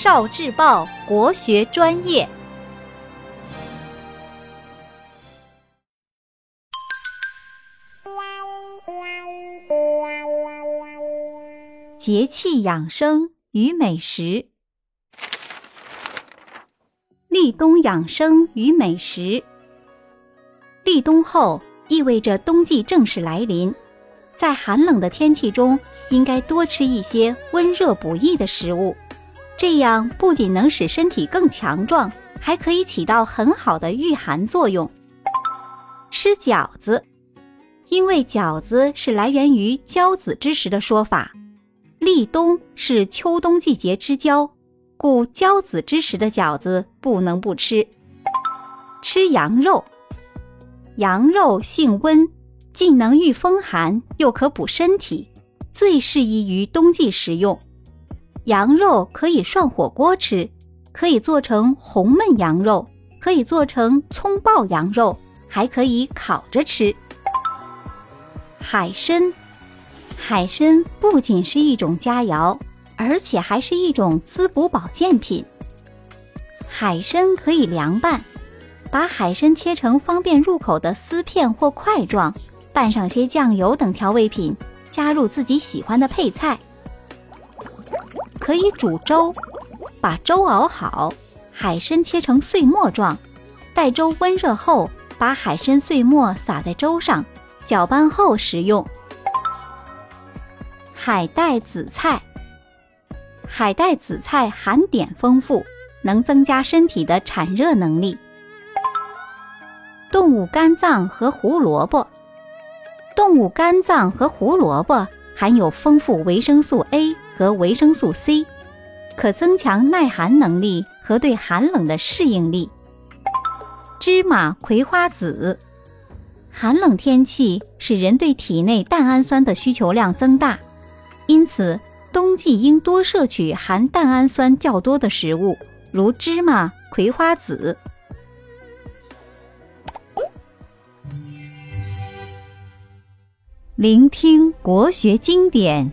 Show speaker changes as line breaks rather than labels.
少智报国学专业。节气养生与美食，立冬养生与美食。立冬后意味着冬季正式来临，在寒冷的天气中，应该多吃一些温热补益的食物，这样不仅能使身体更强壮，还可以起到很好的御寒作用。吃饺子，因为饺子是来源于交子之时的说法。立冬是秋冬季节之交，故交子之时的饺子不能不吃。吃羊肉，羊肉性温，既能御风寒，又可补身体，最适宜于冬季食用。羊肉可以涮火锅吃，可以做成红焖羊肉，可以做成葱爆羊肉，还可以烤着吃。海参。海参不仅是一种佳肴，而且还是一种滋补保健品。海参可以凉拌，把海参切成方便入口的丝片或块状，拌上些酱油等调味品，加入自己喜欢的配菜。可以煮粥，把粥熬好，海参切成碎末状，待粥温热后，把海参碎末撒在粥上，搅拌后食用。海带紫菜，海带紫菜含碘丰富，能增加身体的产热能力。动物肝脏和胡萝卜，动物肝脏和胡萝卜含有丰富维生素 A 和维生素 C，可增强耐寒能力和对寒冷的适应力。芝麻、葵花籽，寒冷天气使人对体内蛋氨酸的需求量增大。因此，冬季应多摄取含蛋氨酸较多的食物，如芝麻、葵花籽。聆听国学经典，